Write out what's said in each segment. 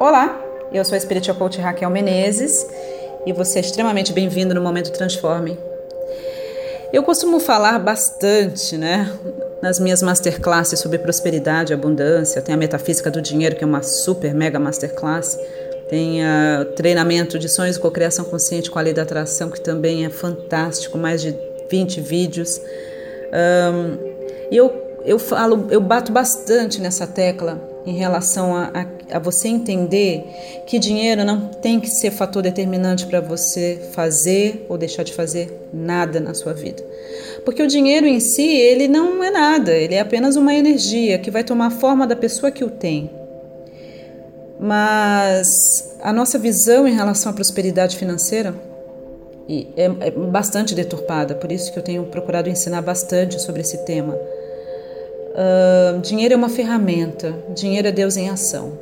Olá, eu sou a Spiritual Coach Raquel Menezes e você é extremamente bem-vindo no Momento Transforme. Eu costumo falar bastante, né, nas minhas masterclasses sobre prosperidade e abundância. Tem a Metafísica do Dinheiro, que é uma super mega masterclass. Tem o treinamento de sonhos e cocriação consciente com a lei da atração, que também é fantástico, mais de 20 vídeos. Um, e eu, eu falo, eu bato bastante nessa tecla em relação a, a, a, você entender que dinheiro não tem que ser fator determinante para você fazer ou deixar de fazer nada na sua vida. Porque o dinheiro em si, ele não é nada, ele é apenas uma energia que vai tomar a forma da pessoa que o tem. Mas a nossa visão em relação à prosperidade financeira é, é bastante deturpada, por isso que eu tenho procurado ensinar bastante sobre esse tema. Dinheiro é uma ferramenta, dinheiro é Deus em ação.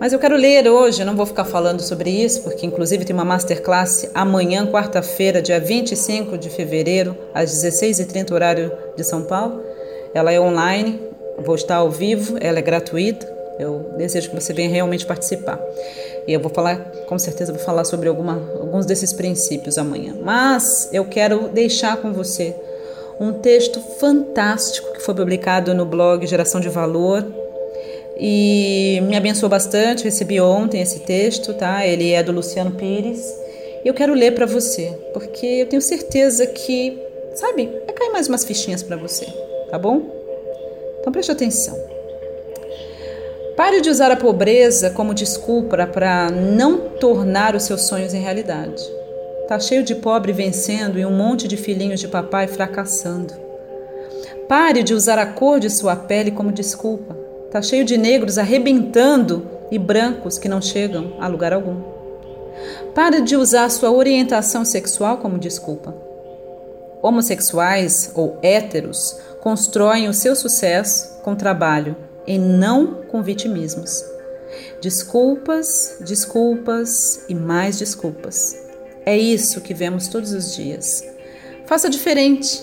Mas eu quero ler hoje, eu não vou ficar falando sobre isso, porque inclusive tem uma masterclass amanhã, quarta-feira, dia 25 de fevereiro, às 16h30, horário de São Paulo. Ela é online, vou estar ao vivo, ela é gratuita. Eu desejo que você venha realmente participar. E eu vou falar, com certeza, vou falar sobre alguma, alguns desses princípios amanhã. Mas eu quero deixar com você um texto fantástico que foi publicado no blog Geração de Valor e me abençoou bastante. Recebi ontem esse texto, tá? Ele é do Luciano Pires. E eu quero ler para você, porque eu tenho certeza que, sabe, vai cair mais umas fichinhas para você, tá bom? Então preste atenção. Pare de usar a pobreza como desculpa para não tornar os seus sonhos em realidade. Tá cheio de pobre vencendo e um monte de filhinhos de papai fracassando. Pare de usar a cor de sua pele como desculpa. Tá cheio de negros arrebentando e brancos que não chegam a lugar algum. Pare de usar sua orientação sexual como desculpa. Homossexuais ou héteros constroem o seu sucesso com trabalho e não com vitimismos. Desculpas, desculpas e mais desculpas. É isso que vemos todos os dias. Faça diferente.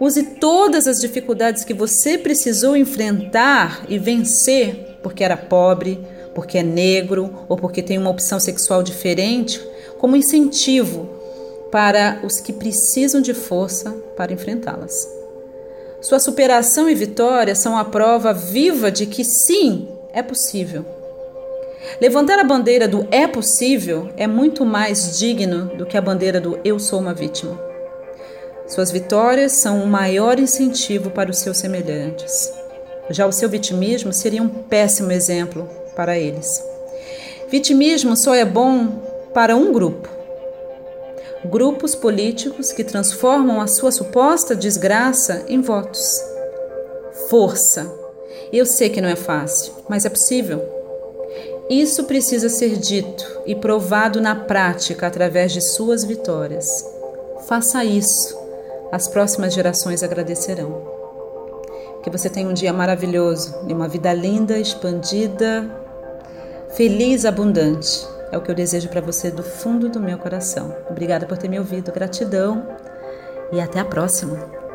Use todas as dificuldades que você precisou enfrentar e vencer porque era pobre, porque é negro ou porque tem uma opção sexual diferente como incentivo para os que precisam de força para enfrentá-las. Sua superação e vitória são a prova viva de que sim, é possível. Levantar a bandeira do é possível é muito mais digno do que a bandeira do eu sou uma vítima. Suas vitórias são o maior incentivo para os seus semelhantes. Já o seu vitimismo seria um péssimo exemplo para eles. Vitimismo só é bom para um grupo. Grupos políticos que transformam a sua suposta desgraça em votos. Força. Eu sei que não é fácil, mas é possível. Isso precisa ser dito e provado na prática através de suas vitórias. Faça isso. As próximas gerações agradecerão. Que você tenha um dia maravilhoso e uma vida linda, expandida, feliz, abundante. É o que eu desejo para você do fundo do meu coração. Obrigada por ter me ouvido. Gratidão e até a próxima.